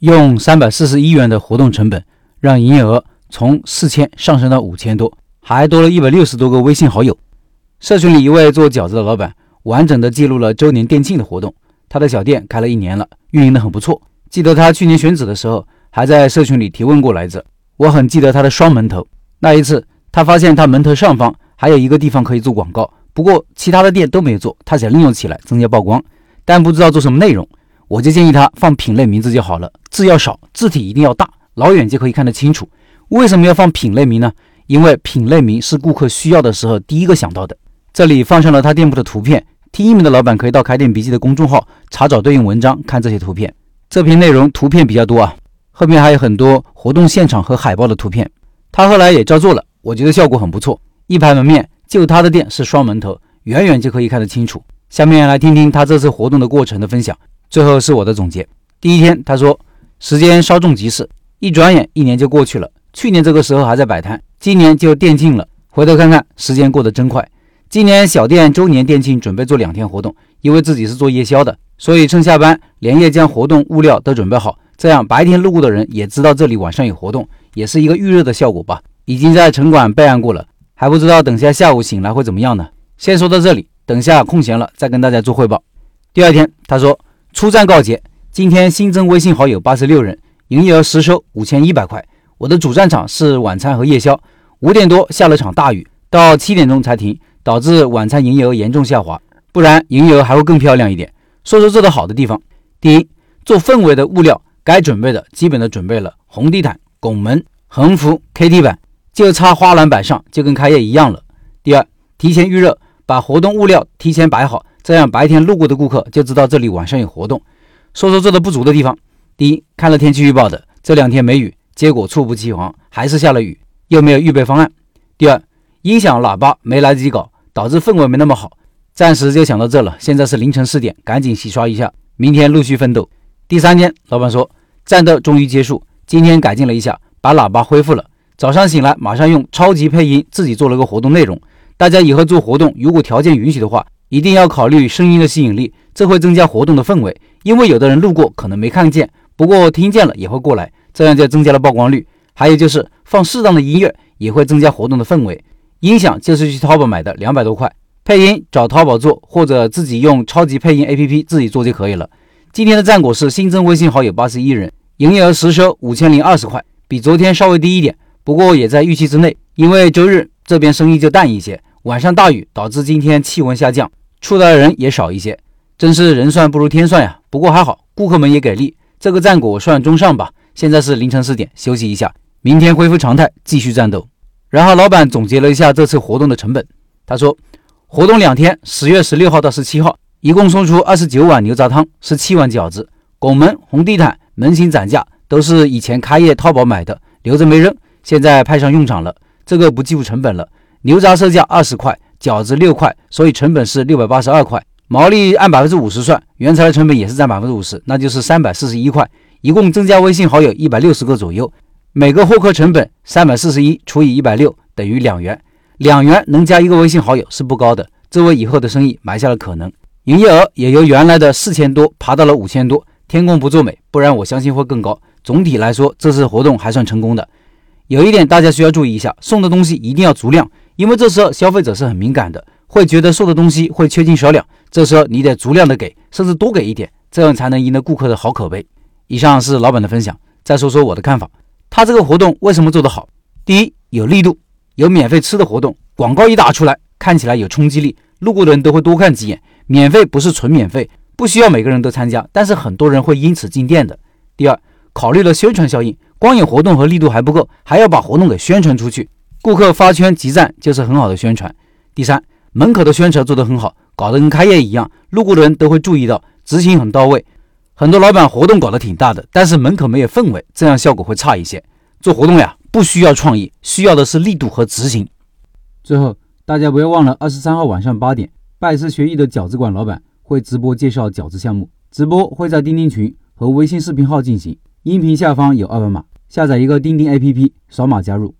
用三百四十一元的活动成本，让营业额从四千上升到五千多，还多了一百六十多个微信好友。社群里一位做饺子的老板，完整的记录了周年店庆的活动。他的小店开了一年了，运营的很不错。记得他去年选址的时候，还在社群里提问过来着。我很记得他的双门头。那一次，他发现他门头上方还有一个地方可以做广告，不过其他的店都没做，他想利用起来增加曝光，但不知道做什么内容。我就建议他放品类名字就好了，字要少，字体一定要大，老远就可以看得清楚。为什么要放品类名呢？因为品类名是顾客需要的时候第一个想到的。这里放上了他店铺的图片。听音频的老板可以到开店笔记的公众号查找对应文章，看这些图片。这篇内容图片比较多啊，后面还有很多活动现场和海报的图片。他后来也照做了，我觉得效果很不错。一排门面，就他的店是双门头，远远就可以看得清楚。下面来听听他这次活动的过程的分享，最后是我的总结。第一天，他说时间稍纵即逝，一转眼一年就过去了。去年这个时候还在摆摊，今年就店庆了。回头看看，时间过得真快。今年小店周年店庆准备做两天活动，因为自己是做夜宵的，所以趁下班连夜将活动物料都准备好，这样白天路过的人也知道这里晚上有活动，也是一个预热的效果吧。已经在城管备案过了，还不知道等下下午醒来会怎么样呢？先说到这里，等下空闲了再跟大家做汇报。第二天，他说出站告捷，今天新增微信好友八十六人，营业额实收五千一百块。我的主战场是晚餐和夜宵，五点多下了场大雨，到七点钟才停。导致晚餐营业额严重下滑，不然营业额还会更漂亮一点。说说做的好的地方：第一，做氛围的物料该准备的基本的准备了，红地毯、拱门、横幅、KT 板，就差花篮摆上，就跟开业一样了。第二，提前预热，把活动物料提前摆好，这样白天路过的顾客就知道这里晚上有活动。说说做的不足的地方：第一，看了天气预报的这两天没雨，结果猝不及防还是下了雨，又没有预备方案。第二，音响喇叭没来得及搞。导致氛围没那么好，暂时就想到这了。现在是凌晨四点，赶紧洗刷一下，明天陆续奋斗。第三天，老板说战斗终于结束，今天改进了一下，把喇叭恢复了。早上醒来，马上用超级配音自己做了个活动内容。大家以后做活动，如果条件允许的话，一定要考虑声音的吸引力，这会增加活动的氛围。因为有的人路过可能没看见，不过听见了也会过来，这样就增加了曝光率。还有就是放适当的音乐，也会增加活动的氛围。音响就是去淘宝买的，两百多块。配音找淘宝做，或者自己用超级配音 APP 自己做就可以了。今天的战果是新增微信好友八十一人，营业额实收五千零二十块，比昨天稍微低一点，不过也在预期之内。因为周日这边生意就淡一些，晚上大雨导致今天气温下降，出来的人也少一些。真是人算不如天算呀！不过还好，顾客们也给力，这个战果算中上吧。现在是凌晨四点，休息一下，明天恢复常态，继续战斗。然后老板总结了一下这次活动的成本，他说，活动两天，十月十六号到十七号，一共送出二十九碗牛杂汤，十七碗饺子，拱门、红地毯、门型展架都是以前开业淘宝买的，留着没扔，现在派上用场了。这个不计入成本了，牛杂售价二十块，饺子六块，所以成本是六百八十二块，毛利按百分之五十算，原材料成本也是占百分之五十，那就是三百四十一块，一共增加微信好友一百六十个左右。每个获客成本三百四十一除以一百六等于两元，两元能加一个微信好友是不高的，这为以后的生意埋下了可能。营业额也由原来的四千多爬到了五千多，天公不作美，不然我相信会更高。总体来说，这次活动还算成功的。有一点大家需要注意一下，送的东西一定要足量，因为这时候消费者是很敏感的，会觉得送的东西会缺斤少两。这时候你得足量的给，甚至多给一点，这样才能赢得顾客的好口碑。以上是老板的分享，再说说我的看法。他这个活动为什么做得好？第一，有力度，有免费吃的活动，广告一打出来，看起来有冲击力，路过的人都会多看几眼。免费不是纯免费，不需要每个人都参加，但是很多人会因此进店的。第二，考虑了宣传效应，光有活动和力度还不够，还要把活动给宣传出去，顾客发圈集赞就是很好的宣传。第三，门口的宣传做得很好，搞得跟开业一样，路过的人都会注意到，执行很到位。很多老板活动搞得挺大的，但是门口没有氛围，这样效果会差一些。做活动呀，不需要创意，需要的是力度和执行。最后，大家不要忘了，二十三号晚上八点，拜师学艺的饺子馆老板会直播介绍饺子项目，直播会在钉钉群和微信视频号进行，音频下方有二维码，下载一个钉钉 APP，扫码加入。